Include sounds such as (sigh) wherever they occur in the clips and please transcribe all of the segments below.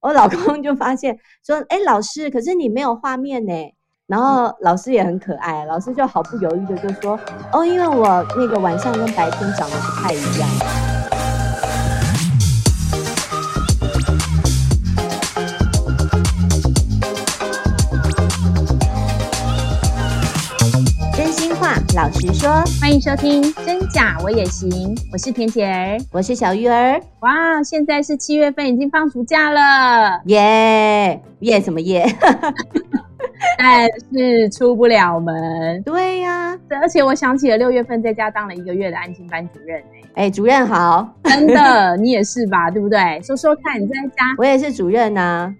我老公就发现说，哎，老师，可是你没有画面呢。然后老师也很可爱，老师就毫不犹豫的就说，哦，因为我那个晚上跟白天长得不太一样。老实说，欢迎收听《真假我也行》，我是田姐儿，我是小鱼儿。哇，现在是七月份，已经放暑假了，耶耶什么耶？(laughs) 但是出不了门。对呀、啊，而且我想起了六月份在家当了一个月的安心班主任、欸，哎、欸，主任好，真的，(laughs) 你也是吧？对不对？说说看，你在家，我也是主任呐、啊。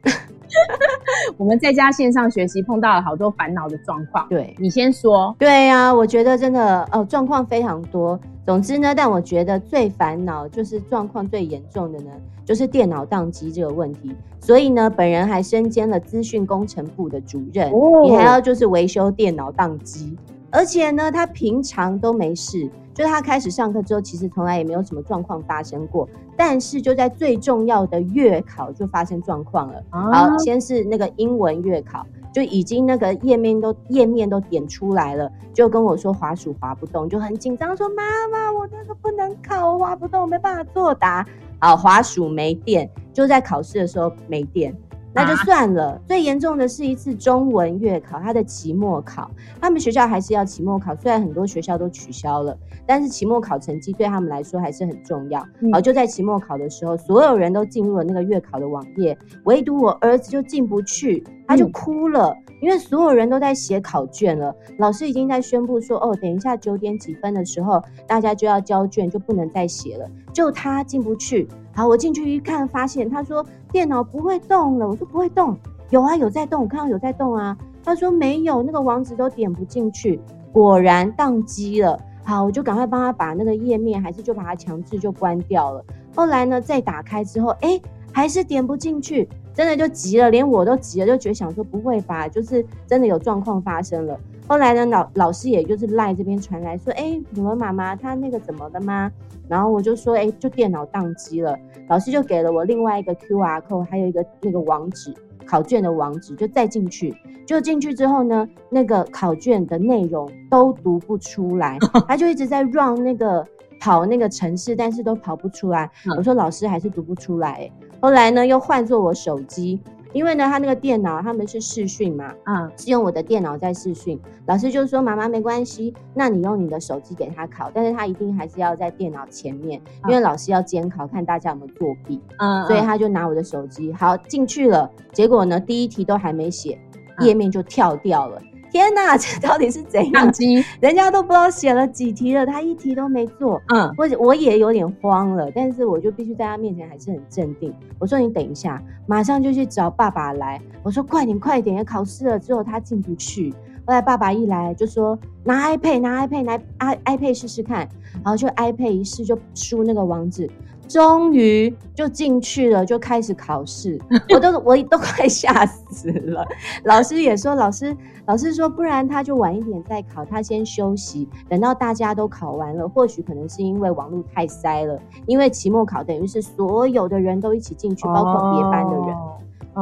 (laughs) 我们在家线上学习碰到了好多烦恼的状况。对，你先说。对呀、啊，我觉得真的哦，状况非常多。总之呢，但我觉得最烦恼就是状况最严重的呢，就是电脑宕机这个问题。所以呢，本人还身兼了资讯工程部的主任，哦、你还要就是维修电脑宕机，而且呢，他平常都没事。就是他开始上课之后，其实从来也没有什么状况发生过，但是就在最重要的月考就发生状况了。好，先是那个英文月考，就已经那个页面都页面都点出来了，就跟我说滑鼠滑不动，就很紧张说妈妈，我那个不能考，我滑不动，没办法作答。好，滑鼠没电，就在考试的时候没电。那就算了，啊、最严重的是一次中文月考，他的期末考，他们学校还是要期末考，虽然很多学校都取消了，但是期末考成绩对他们来说还是很重要。嗯、好，就在期末考的时候，所有人都进入了那个月考的网页，唯独我儿子就进不去，他就哭了，嗯、因为所有人都在写考卷了，老师已经在宣布说，哦，等一下九点几分的时候，大家就要交卷，就不能再写了，就他进不去。好，我进去一看，发现他说电脑不会动了。我说不会动，有啊，有在动，我看到有在动啊。他说没有，那个网址都点不进去，果然宕机了。好，我就赶快帮他把那个页面，还是就把它强制就关掉了。后来呢，再打开之后，哎，还是点不进去，真的就急了，连我都急了，就觉得想说不会吧，就是真的有状况发生了。后来呢，老老师也就是赖这边传来说，哎，你们妈妈她那个怎么了吗？然后我就说，哎，就电脑宕机了。老师就给了我另外一个 QR code，还有一个那个网址，考卷的网址，就再进去。就进去之后呢，那个考卷的内容都读不出来，(laughs) 他就一直在 run 那个跑那个城市，但是都跑不出来。我说老师还是读不出来。后来呢，又换做我手机。因为呢，他那个电脑他们是视讯嘛，嗯，是用我的电脑在视讯。老师就说：“妈妈没关系，那你用你的手机给他考，但是他一定还是要在电脑前面，因为老师要监考，看大家有没有作弊。”嗯，所以他就拿我的手机，好，进去了。结果呢，第一题都还没写，页面就跳掉了。天哪，(laughs) 这到底是怎样？机人家都不知道写了几题了，他一题都没做。嗯，我我也有点慌了，但是我就必须在他面前还是很镇定。我说：“你等一下，马上就去找爸爸来。”我说：“快点，快点，要考试了。”之后他进不去。后来爸爸一来就说：“拿 iPad，拿 iPad，拿 iPad 试试看。”然后就 iPad 一试就输那个网址。终于就进去了，就开始考试，我都我都快吓死了。老师也说，老师老师说，不然他就晚一点再考，他先休息，等到大家都考完了，或许可能是因为网络太塞了，因为期末考等于是所有的人都一起进去，包括别班的人，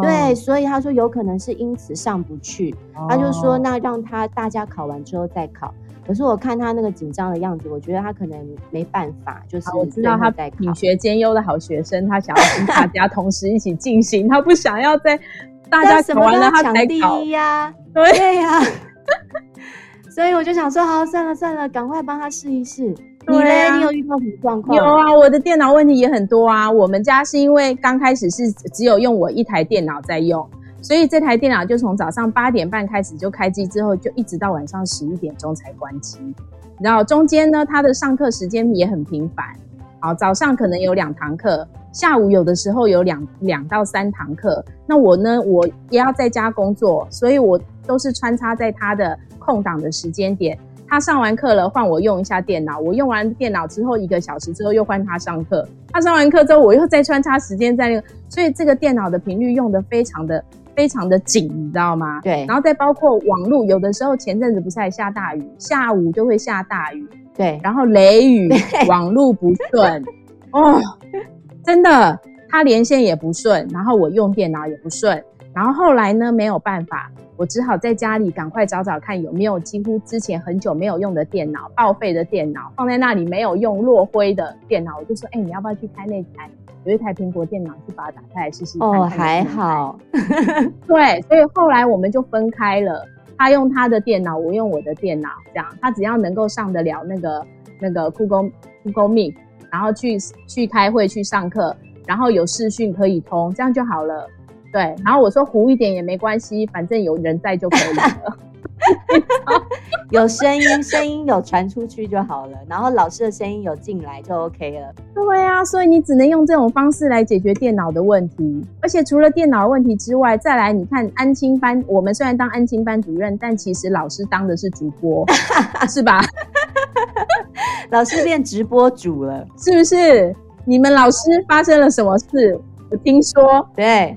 对，所以他说有可能是因此上不去，哦、他就说那让他大家考完之后再考。可是我看他那个紧张的样子，我觉得他可能没办法，就是我知道他品学兼优的好学生，他想要跟大家同时一起进行，他不想要在 (laughs) 大家考完了他才第一呀，对呀，(laughs) 所以我就想说，好，算了算了，赶快帮他试一试。你呢？你有遇到什么状况？有啊，我的电脑问题也很多啊。我们家是因为刚开始是只有用我一台电脑在用。所以这台电脑就从早上八点半开始就开机，之后就一直到晚上十一点钟才关机。然后中间呢，它的上课时间也很频繁。好，早上可能有两堂课，下午有的时候有两两到三堂课。那我呢，我也要在家工作，所以我都是穿插在他的空档的时间点。他上完课了，换我用一下电脑。我用完电脑之后，一个小时之后又换他上课。他上完课之后，我又再穿插时间在那个，所以这个电脑的频率用的非常的。非常的紧，你知道吗？对，然后再包括网络，有的时候前阵子不是还下大雨，下午就会下大雨，对，然后雷雨，对网络不顺，哦，真的，他连线也不顺，然后我用电脑也不顺，然后后来呢，没有办法，我只好在家里赶快找找看有没有几乎之前很久没有用的电脑，报废的电脑放在那里没有用落灰的电脑，我就说，哎、欸，你要不要去开那台？有一台苹果电脑，去把它打开来试试看。哦，还好。对，所以后来我们就分开了，他用他的电脑，我用我的电脑，这样他只要能够上得了那个那个 Google Google Meet，然后去去开会去上课。然后有视讯可以通，这样就好了。对，然后我说糊一点也没关系，反正有人在就可以了。(laughs) 有声音，声音有传出去就好了。然后老师的声音有进来就 OK 了。对啊，所以你只能用这种方式来解决电脑的问题。而且除了电脑的问题之外，再来你看安亲班，我们虽然当安亲班主任，但其实老师当的是主播，是吧？(laughs) 老师变直播主了，是不是？你们老师发生了什么事？我听说，对，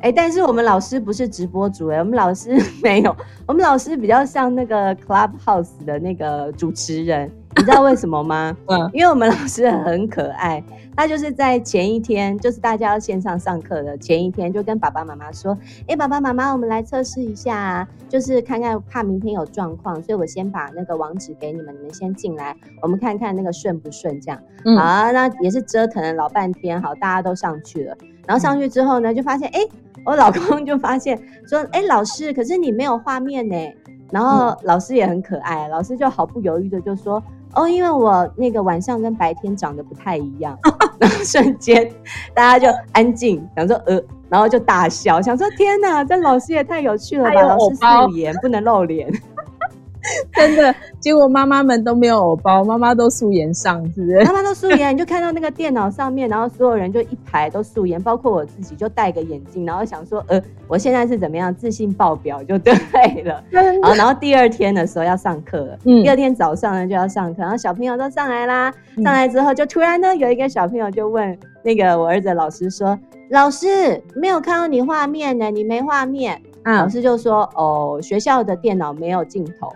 哎、但是我们老师不是直播主哎、我们老师 (laughs) 没有，我们老师比较像那个 Clubhouse 的那个主持人。你知道为什么吗？(laughs) 嗯，因为我们老师很可爱，他就是在前一天，就是大家要线上上课的前一天，就跟爸爸妈妈说：“哎，爸爸妈妈，我们来测试一下，就是看看怕明天有状况，所以我先把那个网址给你们，你们先进来，我们看看那个顺不顺，这样。嗯，好啊，那也是折腾了老半天，好，大家都上去了，然后上去之后呢，就发现，哎，我老公就发现说，哎，老师，可是你没有画面呢，然后老师也很可爱，老师就毫不犹豫的就说。哦，因为我那个晚上跟白天长得不太一样，(laughs) 然后瞬间大家就安静，想说呃，然后就大笑，想说天哪，这老师也太有趣了吧！老师素颜不能露脸。(laughs) 真的，结果妈妈们都没有偶包，妈妈都素颜上，是不是？妈妈都素颜，你就看到那个电脑上面，然后所有人就一排都素颜，包括我自己就戴个眼镜，然后想说，呃，我现在是怎么样，自信爆表就对了。(laughs) 好，然后第二天的时候要上课了，嗯，第二天早上呢就要上课，然后小朋友都上来啦，上来之后就突然呢有一个小朋友就问那个我儿子的老师说，老师没有看到你画面呢，你没画面。嗯，老师就说，哦，学校的电脑没有镜头。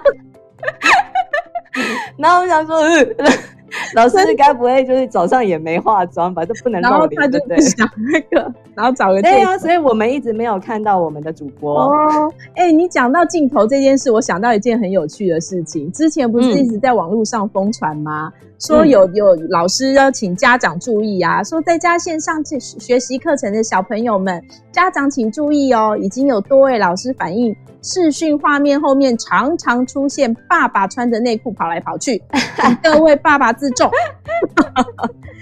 (laughs) 然后我想说，嗯，(laughs) 老师该不会就是早上也没化妆吧？这不能露脸，然后他就想那个，(laughs) 然后找个对啊，所以我们一直没有看到我们的主播哦。哎、欸，你讲到镜头这件事，我想到一件很有趣的事情。之前不是一直在网络上疯传吗？嗯、说有有老师要请家长注意啊，说在家线上学学习课程的小朋友们，家长请注意哦，已经有多位老师反映。视讯画面后面常常出现爸爸穿着内裤跑来跑去，请 (laughs) 各位爸爸自重。(laughs)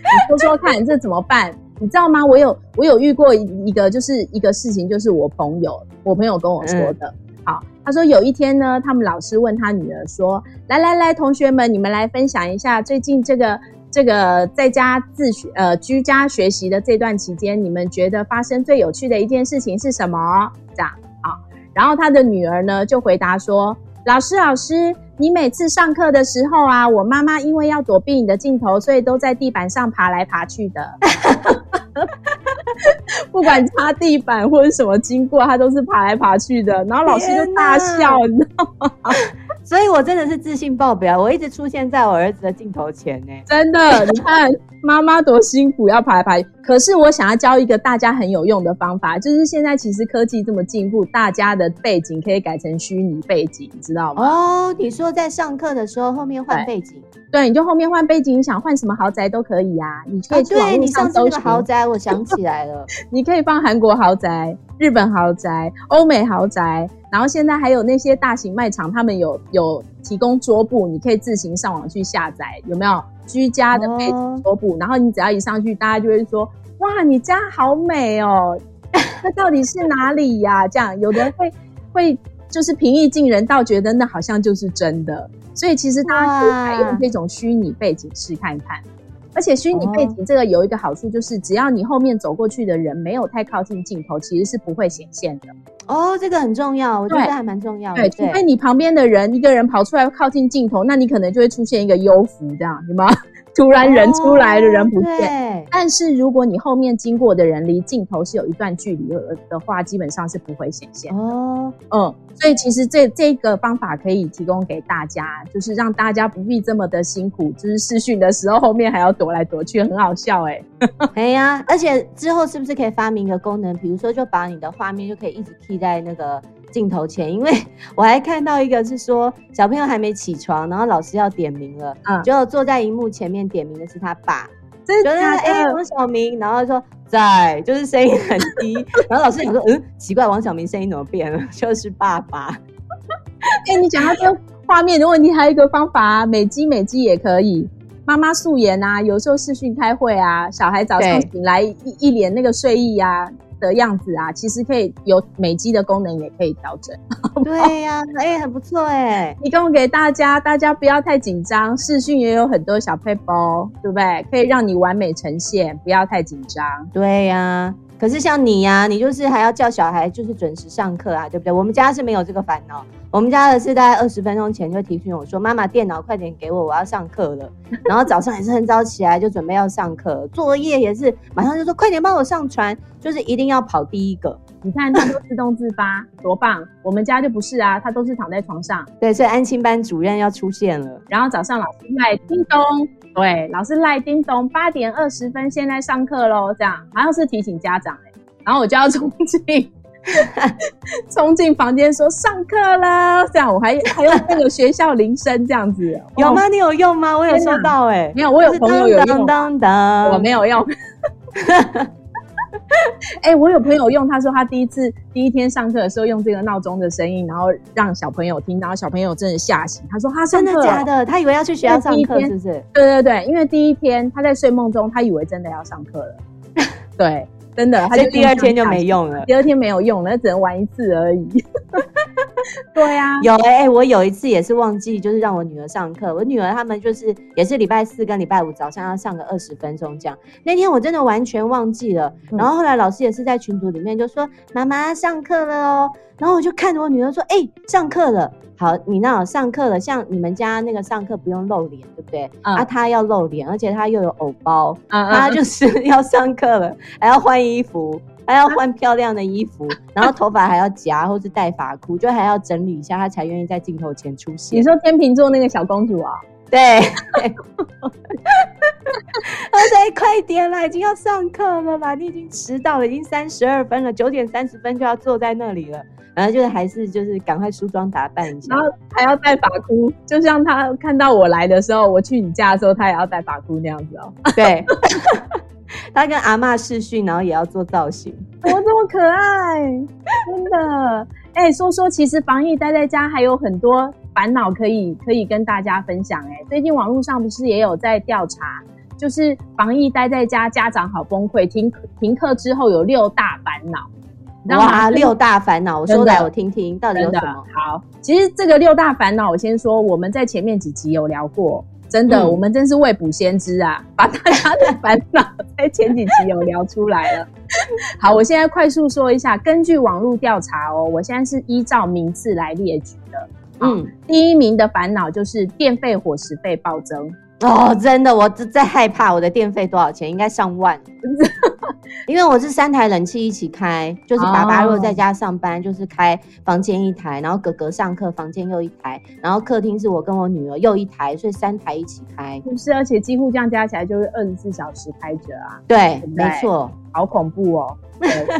你说说看，这怎么办？你知道吗？我有我有遇过一个，就是一个事情，就是我朋友，我朋友跟我说的。嗯、好，他说有一天呢，他们老师问他女儿说：“来来来，同学们，你们来分享一下最近这个这个在家自学呃居家学习的这段期间，你们觉得发生最有趣的一件事情是什么？”这样。然后他的女儿呢就回答说：“老师，老师，你每次上课的时候啊，我妈妈因为要躲避你的镜头，所以都在地板上爬来爬去的。(laughs) 不管擦地板或者什么经过，她都是爬来爬去的。然后老师就大笑，你知道吗？”所以，我真的是自信爆表，我一直出现在我儿子的镜头前呢。真的，你看妈妈多辛苦，要排排。可是，我想要教一个大家很有用的方法，就是现在其实科技这么进步，大家的背景可以改成虚拟背景，你知道吗？哦，你说在上课的时候后面换背景对？对，你就后面换背景，你想换什么豪宅都可以呀、啊。你可以。对，你上次那个豪宅，我想起来了，(laughs) 你可以放韩国豪宅。日本豪宅、欧美豪宅，然后现在还有那些大型卖场，他们有有提供桌布，你可以自行上网去下载，有没有居家的背景桌布？然后你只要一上去，大家就会说：“哇，你家好美哦！”那到底是哪里呀？这样有的人会会就是平易近人，到觉得那好像就是真的。所以其实大家可以采用这种虚拟背景试看看。而且虚拟背景这个有一个好处，就是只要你后面走过去的人没有太靠近镜头，其实是不会显现的。哦，这个很重要，我觉得还蛮重要的。对，除非你旁边的人一个人跑出来靠近镜头，那你可能就会出现一个幽浮，这样，有吗？(laughs) 突然人出来的人不见，哦、但是如果你后面经过的人离镜头是有一段距离的话，基本上是不会显现哦。嗯，所以其实这这个方法可以提供给大家，就是让大家不必这么的辛苦，就是试训的时候后面还要躲来躲去，很好笑哎、欸。哎呀，而且之后是不是可以发明一个功能，比如说就把你的画面就可以一直贴在那个。镜头前，因为我还看到一个是说小朋友还没起床，然后老师要点名了，嗯，结果坐在荧幕前面点名的是他爸，真的假的？哎、欸，王小明，然后说在，就是声音很低，然后老师想说，嗯，奇怪，王小明声音怎么变了？就是爸爸。哎、欸，你讲到这个画面的问题，还有一个方法啊，美肌美肌也可以，妈妈素颜啊，有时候视讯开会啊，小孩早上醒来一一脸那个睡意啊。的样子啊，其实可以有美肌的功能，也可以调整。(laughs) 对呀、啊，哎、欸，很不错哎。提供给大家，大家不要太紧张。视讯也有很多小配包，对不对？可以让你完美呈现，不要太紧张。对呀、啊，可是像你呀、啊，你就是还要叫小孩就是准时上课啊，对不对？我们家是没有这个烦恼。我们家的是大概二十分钟前就提醒我说：“妈妈，电脑快点给我，我要上课了。”然后早上也是很早起来就准备要上课，作业也是马上就说：“快点帮我上传。”就是一定要跑第一个。你看他都自动自发，多棒！我们家就不是啊，他都是躺在床上。对，所以安亲班主任要出现了。然后早上老师赖叮咚，对，老师赖叮咚，八点二十分现在上课喽，这样好像是提醒家长哎、欸。然后我就要冲进。(laughs) 冲进房间说上课了，这样我还还用那个学校铃声这样子，有吗？你有用吗？我有收到哎、欸，没有，我有朋友有用，我没有用。(laughs) 哎、欸，我有朋友用，他说他第一次第一天上课的时候用这个闹钟的声音，然后让小朋友听，然后小朋友真的吓醒。他说他真的假的？他以为要去学校上课，是不是？对对对，因为第一天他在睡梦中，他以为真的要上课了。(laughs) 对。真的，他就第二天就没用了。第二天没有用了，只能玩一次而已。(laughs) 对呀、啊，有哎、欸，我有一次也是忘记，就是让我女儿上课。我女儿他们就是也是礼拜四跟礼拜五早上要上个二十分钟这样。那天我真的完全忘记了。然后后来老师也是在群组里面就说：“妈、嗯、妈上课了哦。”然后我就看着我女儿说：“哎、欸，上课了。”好，你那上课了，像你们家那个上课不用露脸，对不对？嗯、啊，他要露脸，而且他又有偶包，嗯嗯，他就是 (laughs) 要上课了，还要换衣服，还要换漂亮的衣服，啊、(laughs) 然后头发还要夹或是戴发箍，就还要整理一下，她才愿意在镜头前出现。你说天秤座那个小公主啊？对。(laughs) 对他说：“快点啦，已经要上课了吧，你已经迟到了，已经三十二分了，九点三十分就要坐在那里了。”然后就是还是就是赶快梳妆打扮一下，然后还要戴发箍，就像他看到我来的时候，我去你家的时候，他也要戴发箍那样子哦。(laughs) 对，(laughs) 他跟阿嬷视讯，然后也要做造型，我这么可爱，真的。哎、欸，说说其实防疫待在家还有很多烦恼可以可以跟大家分享。哎，最近网络上不是也有在调查，就是防疫待在家，家长好崩溃，停停课之后有六大烦恼。哇，六大烦恼，我说来我听听，到底有什么？好，其实这个六大烦恼，我先说，我们在前面几集有聊过，真的，嗯、我们真是未卜先知啊，把大家的烦恼 (laughs) 在前几集有聊出来了。好，我现在快速说一下，根据网络调查哦，我现在是依照名次来列举的。嗯，第一名的烦恼就是电费、伙食费暴增。(laughs) 哦，真的，我在害怕我的电费多少钱？应该上万，(laughs) 因为我是三台冷气一起开，就是爸爸如果在家上班，就是开房间一台，然后哥哥上课房间又一台，然后客厅是我跟我女儿又一台，所以三台一起开。不是，而且几乎这样加起来就是二十四小时开着啊。对，对对没错，好恐怖哦。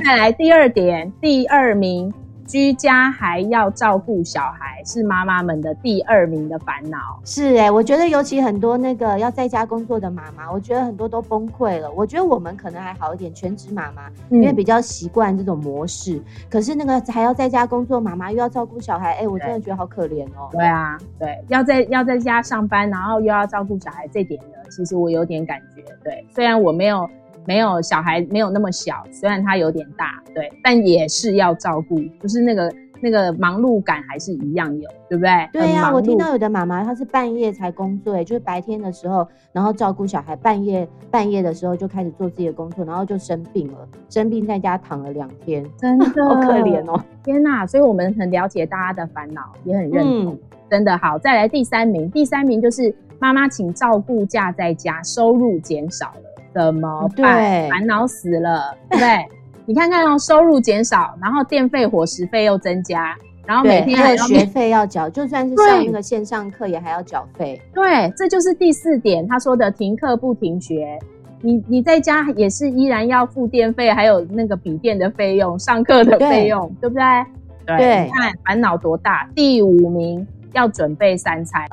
再来第二点，第二名。居家还要照顾小孩，是妈妈们的第二名的烦恼。是哎、欸，我觉得尤其很多那个要在家工作的妈妈，我觉得很多都崩溃了。我觉得我们可能还好一点，全职妈妈，因为比较习惯这种模式。嗯、可是那个还要在家工作妈妈，又要照顾小孩，哎、欸，我真的觉得好可怜哦。对啊，对，要在要在家上班，然后又要照顾小孩，这点呢，其实我有点感觉。对，虽然我没有。没有小孩没有那么小，虽然他有点大，对，但也是要照顾，就是那个那个忙碌感还是一样有，对不对？对呀、啊，我听到有的妈妈她是半夜才工作，哎，就是白天的时候，然后照顾小孩，半夜半夜的时候就开始做自己的工作，然后就生病了，生病在家躺了两天，真的 (laughs) 好可怜哦！天哪，所以我们很了解大家的烦恼，也很认同，嗯、真的好。再来第三名，第三名就是妈妈请照顾假在家，收入减少了，怎么办？对，烦恼死了，对不对？(laughs) 你看看哦，收入减少，然后电费、伙食费又增加，然后每天还有学费要缴，就算是上那个线上课也还要缴费。对，这就是第四点，他说的停课不停学。你你在家也是依然要付电费，还有那个笔电的费用、上课的费用，对，对不对？对，你看烦恼多大。第五名。要准备三餐，(laughs)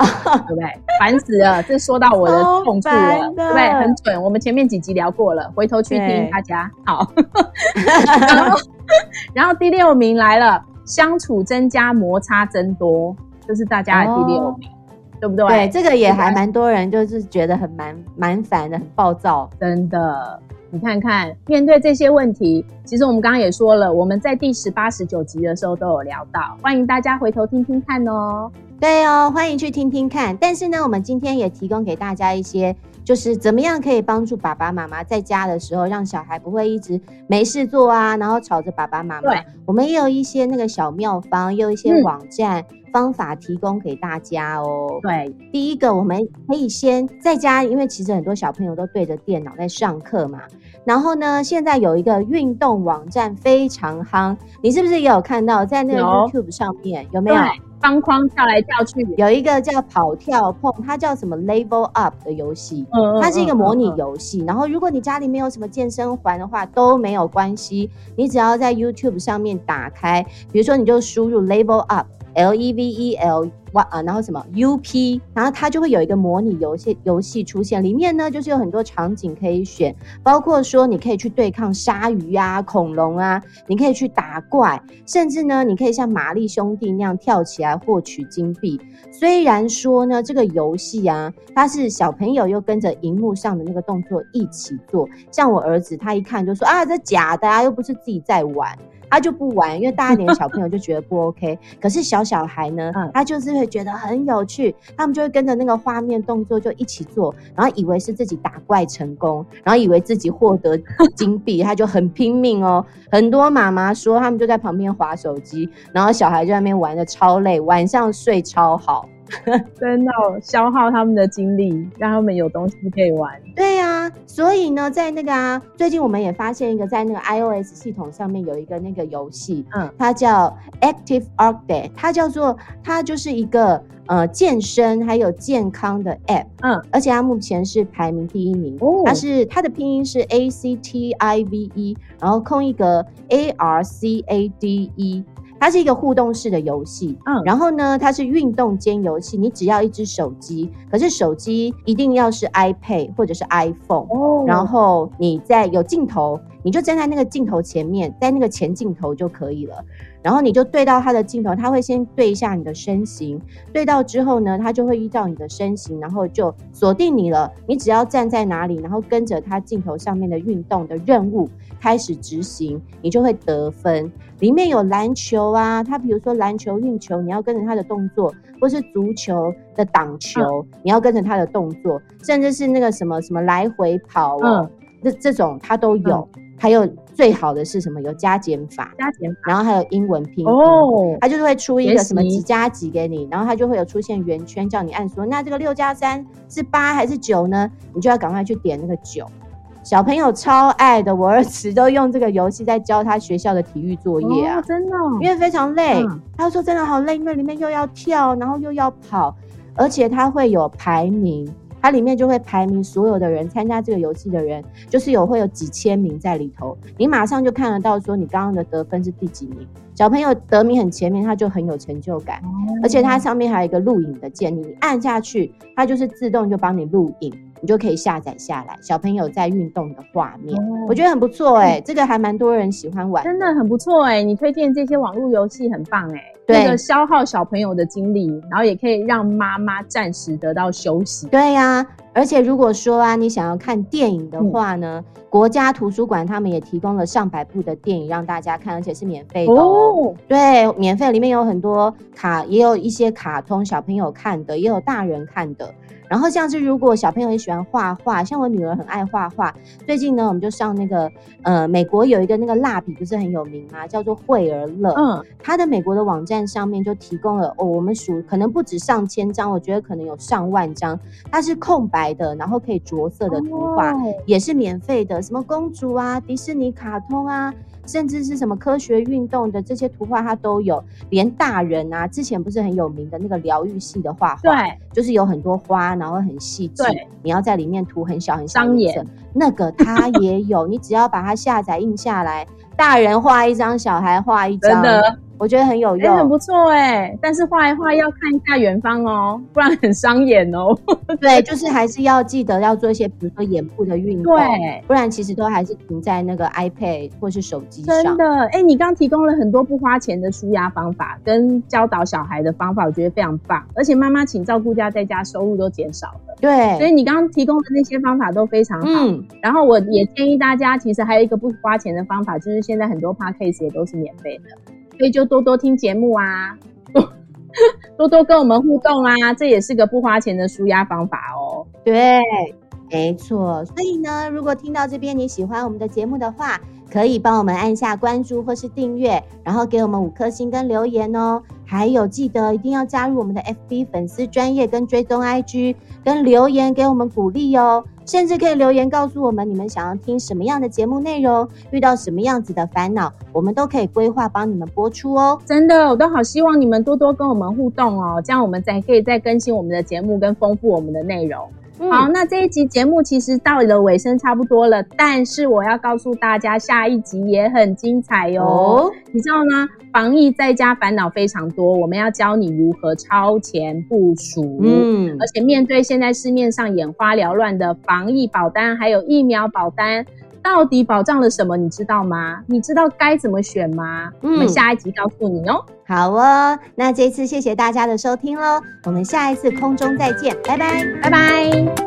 对不对？烦死了，这说到我的痛处了，对不对？很准。我们前面几集聊过了，回头去听大家。好，(laughs) 然后，然后第六名来了，相处增加，摩擦增多，这是大家的第六名，哦、对不对？对，这个也还蛮多人就是觉得很蛮蛮烦的，很暴躁，真的。你看看，面对这些问题，其实我们刚刚也说了，我们在第十八、十九集的时候都有聊到，欢迎大家回头听听看哦。对哦，欢迎去听听看。但是呢，我们今天也提供给大家一些，就是怎么样可以帮助爸爸妈妈在家的时候，让小孩不会一直没事做啊，然后吵着爸爸妈妈。对，我们也有一些那个小妙方，也有一些网站。嗯方法提供给大家哦。对，第一个我们可以先在家，因为其实很多小朋友都对着电脑在上课嘛。然后呢，现在有一个运动网站非常夯，你是不是也有看到在那个 YouTube 上面有，有没有？方框跳来跳去，有一个叫跑跳碰，它叫什么 Level Up 的游戏，它是一个模拟游戏。然后如果你家里没有什么健身环的话都没有关系，你只要在 YouTube 上面打开，比如说你就输入 Level Up。L E V E L Y 啊，然后什么 U P，然后它就会有一个模拟游戏游戏出现，里面呢就是有很多场景可以选，包括说你可以去对抗鲨鱼啊、恐龙啊，你可以去打怪，甚至呢你可以像玛丽兄弟那样跳起来获取金币。虽然说呢这个游戏啊，它是小朋友又跟着荧幕上的那个动作一起做，像我儿子他一看就说啊，这假的啊，又不是自己在玩。他就不玩，因为大一点的小朋友就觉得不 (laughs) OK。可是小小孩呢，他就是会觉得很有趣，他们就会跟着那个画面动作就一起做，然后以为是自己打怪成功，然后以为自己获得金币，他就很拼命哦。很多妈妈说，他们就在旁边划手机，然后小孩就在那边玩的超累，晚上睡超好。(laughs) 真的消耗他们的精力，让他们有东西可以玩。对呀、啊，所以呢，在那个啊，最近我们也发现一个，在那个 iOS 系统上面有一个那个游戏，嗯，它叫 Active Arcade，它叫做它就是一个呃健身还有健康的 App，嗯，而且它目前是排名第一名，哦，它是它的拼音是 A C T I V E，然后空一格 A R C A D E。它是一个互动式的游戏，嗯，然后呢，它是运动兼游戏，你只要一只手机，可是手机一定要是 iPad 或者是 iPhone，哦，然后你在有镜头，你就站在那个镜头前面，在那个前镜头就可以了，然后你就对到它的镜头，它会先对一下你的身形，对到之后呢，它就会依照你的身形，然后就锁定你了，你只要站在哪里，然后跟着它镜头上面的运动的任务。开始执行，你就会得分。里面有篮球啊，它比如说篮球运球，你要跟着它的动作；或是足球的挡球，嗯、你要跟着它的动作；甚至是那个什么什么来回跑、啊，嗯，这这种它都有。嗯、还有最好的是什么？有加减法，加减法，然后还有英文拼音，哦，它就是会出一个什么几加几给你，然后它就会有出现圆圈叫你按说，那这个六加三是八还是九呢？你就要赶快去点那个九。小朋友超爱的，我儿子都用这个游戏在教他学校的体育作业啊，哦、真的，因为非常累。嗯、他说真的好累，因为里面又要跳，然后又要跑，而且他会有排名，它里面就会排名所有的人参加这个游戏的人，就是有会有几千名在里头，你马上就看得到说你刚刚的得分是第几名。小朋友得名很前面，他就很有成就感，嗯、而且它上面还有一个录影的键，你按下去，它就是自动就帮你录影。你就可以下载下来，小朋友在运动的画面，哦、我觉得很不错哎、这个还蛮多人喜欢玩，真的很不错哎、欸。你推荐这些网络游戏很棒哎、欸，那个消耗小朋友的精力，然后也可以让妈妈暂时得到休息。对呀、啊，而且如果说啊，你想要看电影的话呢，嗯、国家图书馆他们也提供了上百部的电影让大家看，而且是免费的哦。哦对，免费里面有很多卡，也有一些卡通小朋友看的，也有大人看的。然后像是如果小朋友也喜欢画画，像我女儿很爱画画。最近呢，我们就上那个呃，美国有一个那个蜡笔不是很有名吗？叫做惠而乐。嗯，它的美国的网站上面就提供了哦，我们数可能不止上千张，我觉得可能有上万张。它是空白的，然后可以着色的图画，哦、也是免费的。什么公主啊，迪士尼卡通啊。甚至是什么科学运动的这些图画，它都有。连大人啊，之前不是很有名的那个疗愈系的画画，对，就是有很多花，然后很细致，对，你要在里面涂很小很小的颜色，那个它也有。你只要把它下载印下来，大人画一张，小孩画一张，真的。我觉得很有用，欸、很不错哎、欸。但是画一画要看一下远方哦，不然很伤眼哦。(laughs) 对，就是还是要记得要做一些，比如说眼部的运动，对，不然其实都还是停在那个 iPad 或是手机上。真的，哎、欸，你刚刚提供了很多不花钱的舒压方法，跟教导小孩的方法，我觉得非常棒。而且妈妈请照顾家在家收入都减少了，对。所以你刚刚提供的那些方法都非常好。嗯。然后我也建议大家，其实还有一个不花钱的方法，就是现在很多 Podcast 也都是免费的。所以就多多听节目啊，(laughs) 多多跟我们互动啊，这也是个不花钱的舒压方法哦。对，没错。所以呢，如果听到这边你喜欢我们的节目的话，可以帮我们按下关注或是订阅，然后给我们五颗星跟留言哦。还有记得一定要加入我们的 FB 粉丝专业跟追踪 IG，跟留言给我们鼓励哦。甚至可以留言告诉我们你们想要听什么样的节目内容，遇到什么样子的烦恼，我们都可以规划帮你们播出哦。真的，我都好希望你们多多跟我们互动哦，这样我们才可以再更新我们的节目跟丰富我们的内容。嗯、好，那这一集节目其实到了尾声差不多了，但是我要告诉大家，下一集也很精彩哟、哦。哦、你知道吗？防疫在家烦恼非常多，我们要教你如何超前部署。嗯，而且面对现在市面上眼花缭乱的防疫保单，还有疫苗保单，到底保障了什么？你知道吗？你知道该怎么选吗？嗯、我们下一集告诉你哦。好哦，那这次谢谢大家的收听喽，我们下一次空中再见，拜拜，拜拜。